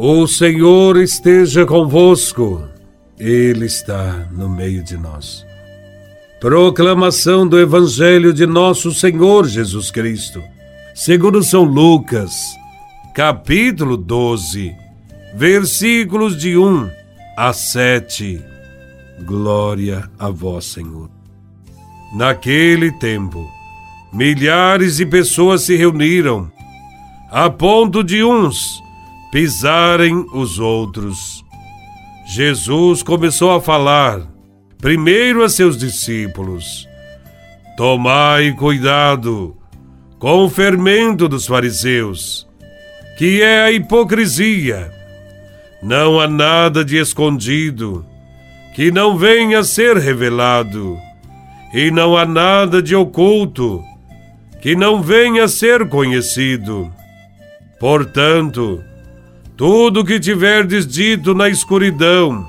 O Senhor esteja convosco, Ele está no meio de nós. Proclamação do Evangelho de Nosso Senhor Jesus Cristo, segundo São Lucas, capítulo 12, versículos de 1 a 7. Glória a Vós, Senhor. Naquele tempo, milhares de pessoas se reuniram, a ponto de uns pisarem os outros. Jesus começou a falar, primeiro a seus discípulos: Tomai cuidado com o fermento dos fariseus, que é a hipocrisia. Não há nada de escondido que não venha a ser revelado, e não há nada de oculto que não venha a ser conhecido. Portanto, tudo que tiverdes dito na escuridão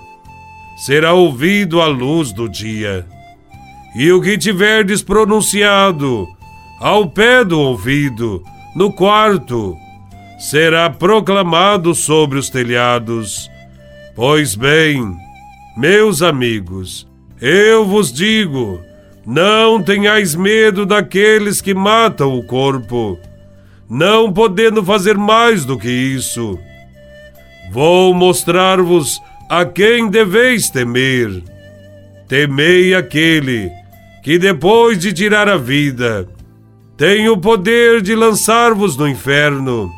será ouvido à luz do dia, e o que tiverdes pronunciado ao pé do ouvido, no quarto, será proclamado sobre os telhados. Pois bem, meus amigos, eu vos digo: não tenhais medo daqueles que matam o corpo, não podendo fazer mais do que isso Vou mostrar-vos a quem deveis temer. Temei aquele que, depois de tirar a vida, tem o poder de lançar-vos no inferno.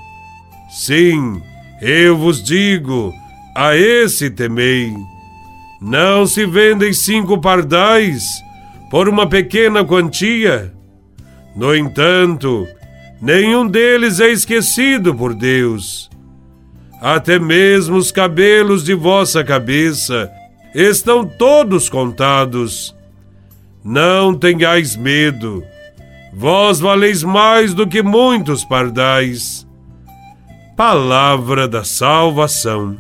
Sim, eu vos digo, a esse temei. Não se vendem cinco pardais por uma pequena quantia? No entanto, nenhum deles é esquecido por Deus até mesmo os cabelos de vossa cabeça estão todos contados. Não tenhais medo, vós valeis mais do que muitos pardais. Palavra da salvação.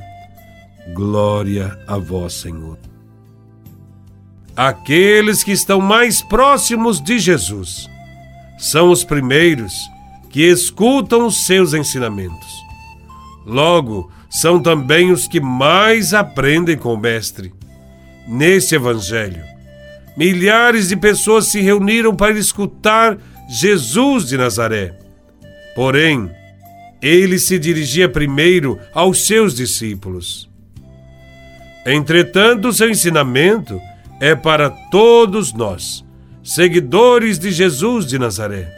Glória a vós, Senhor. Aqueles que estão mais próximos de Jesus são os primeiros que escutam os seus ensinamentos. Logo, são também os que mais aprendem com o Mestre. Nesse Evangelho, milhares de pessoas se reuniram para escutar Jesus de Nazaré. Porém, ele se dirigia primeiro aos seus discípulos. Entretanto, seu ensinamento é para todos nós, seguidores de Jesus de Nazaré.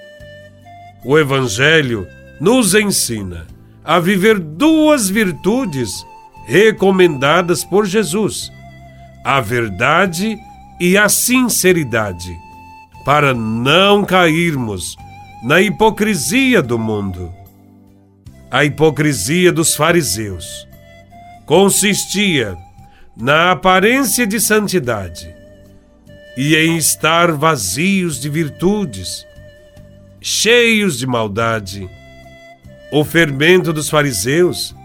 O Evangelho nos ensina a viver duas virtudes recomendadas por Jesus: a verdade e a sinceridade, para não cairmos na hipocrisia do mundo. A hipocrisia dos fariseus consistia na aparência de santidade e em estar vazios de virtudes, cheios de maldade o fermento dos fariseus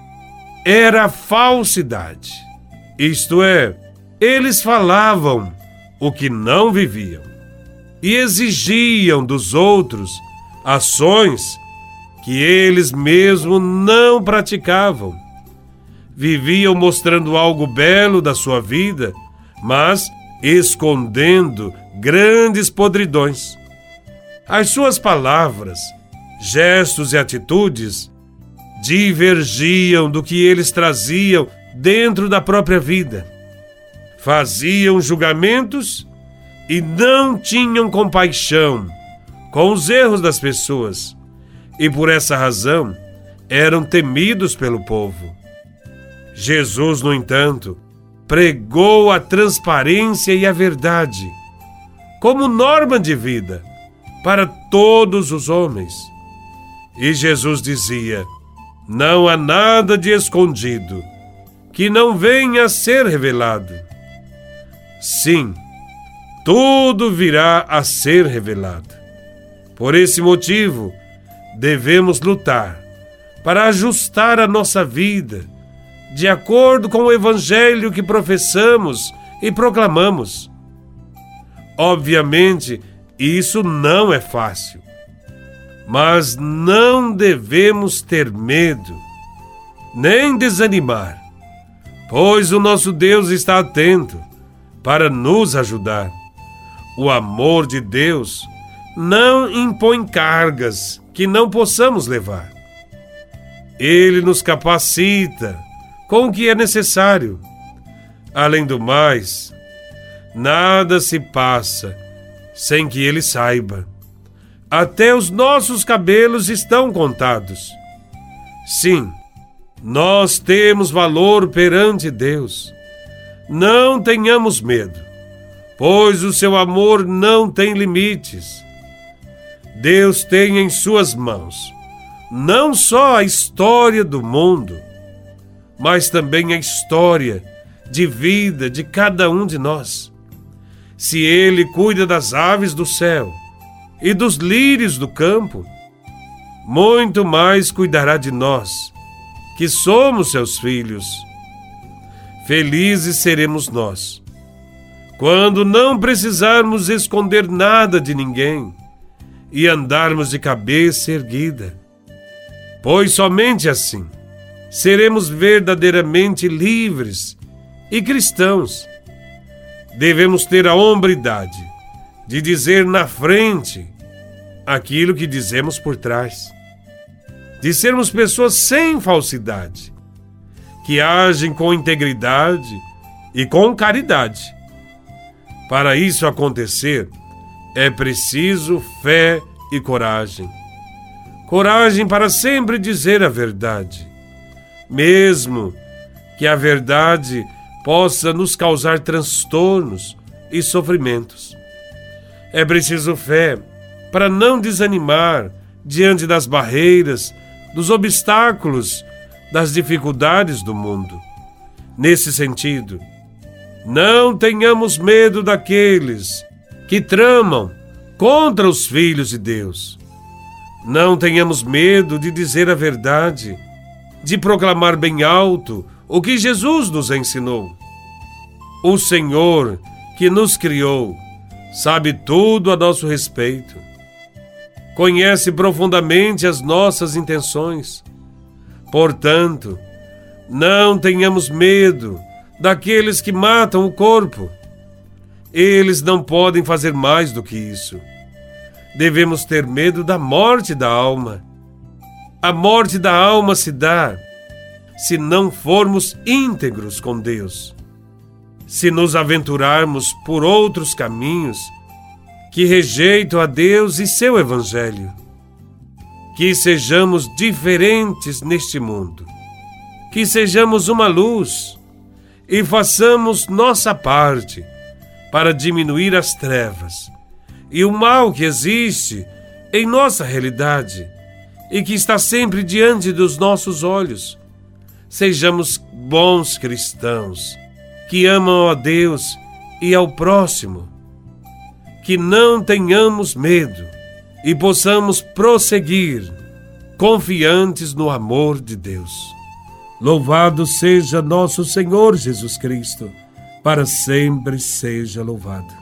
era falsidade. Isto é, eles falavam o que não viviam e exigiam dos outros ações que eles mesmos não praticavam. Viviam mostrando algo belo da sua vida, mas escondendo grandes podridões. As suas palavras gestos e atitudes divergiam do que eles traziam dentro da própria vida. Faziam julgamentos e não tinham compaixão com os erros das pessoas, e por essa razão eram temidos pelo povo. Jesus, no entanto, pregou a transparência e a verdade como norma de vida para todos os homens. E Jesus dizia: Não há nada de escondido que não venha a ser revelado. Sim, tudo virá a ser revelado. Por esse motivo, devemos lutar para ajustar a nossa vida de acordo com o evangelho que professamos e proclamamos. Obviamente, isso não é fácil mas não devemos ter medo. nem desanimar, pois o nosso Deus está atento para nos ajudar. O amor de Deus não impõe cargas que não possamos levar. Ele nos capacita com o que é necessário. Além do mais, nada se passa sem que ele saiba. Até os nossos cabelos estão contados. Sim, nós temos valor perante Deus. Não tenhamos medo, pois o seu amor não tem limites. Deus tem em suas mãos não só a história do mundo, mas também a história de vida de cada um de nós. Se Ele cuida das aves do céu e dos lírios do campo, muito mais cuidará de nós, que somos seus filhos. Felizes seremos nós, quando não precisarmos esconder nada de ninguém e andarmos de cabeça erguida, pois somente assim seremos verdadeiramente livres e cristãos. Devemos ter a hombridade de dizer na frente aquilo que dizemos por trás de sermos pessoas sem falsidade, que agem com integridade e com caridade. Para isso acontecer, é preciso fé e coragem. Coragem para sempre dizer a verdade, mesmo que a verdade possa nos causar transtornos e sofrimentos. É preciso fé para não desanimar diante das barreiras dos obstáculos, das dificuldades do mundo. Nesse sentido, não tenhamos medo daqueles que tramam contra os filhos de Deus. Não tenhamos medo de dizer a verdade, de proclamar bem alto o que Jesus nos ensinou. O Senhor que nos criou sabe tudo a nosso respeito conhece profundamente as nossas intenções. Portanto, não tenhamos medo daqueles que matam o corpo. Eles não podem fazer mais do que isso. Devemos ter medo da morte da alma. A morte da alma se dá se não formos íntegros com Deus. Se nos aventurarmos por outros caminhos que rejeitam a Deus e seu Evangelho. Que sejamos diferentes neste mundo, que sejamos uma luz e façamos nossa parte para diminuir as trevas e o mal que existe em nossa realidade e que está sempre diante dos nossos olhos. Sejamos bons cristãos que amam a Deus e ao próximo que não tenhamos medo e possamos prosseguir confiantes no amor de Deus. Louvado seja nosso Senhor Jesus Cristo, para sempre seja louvado.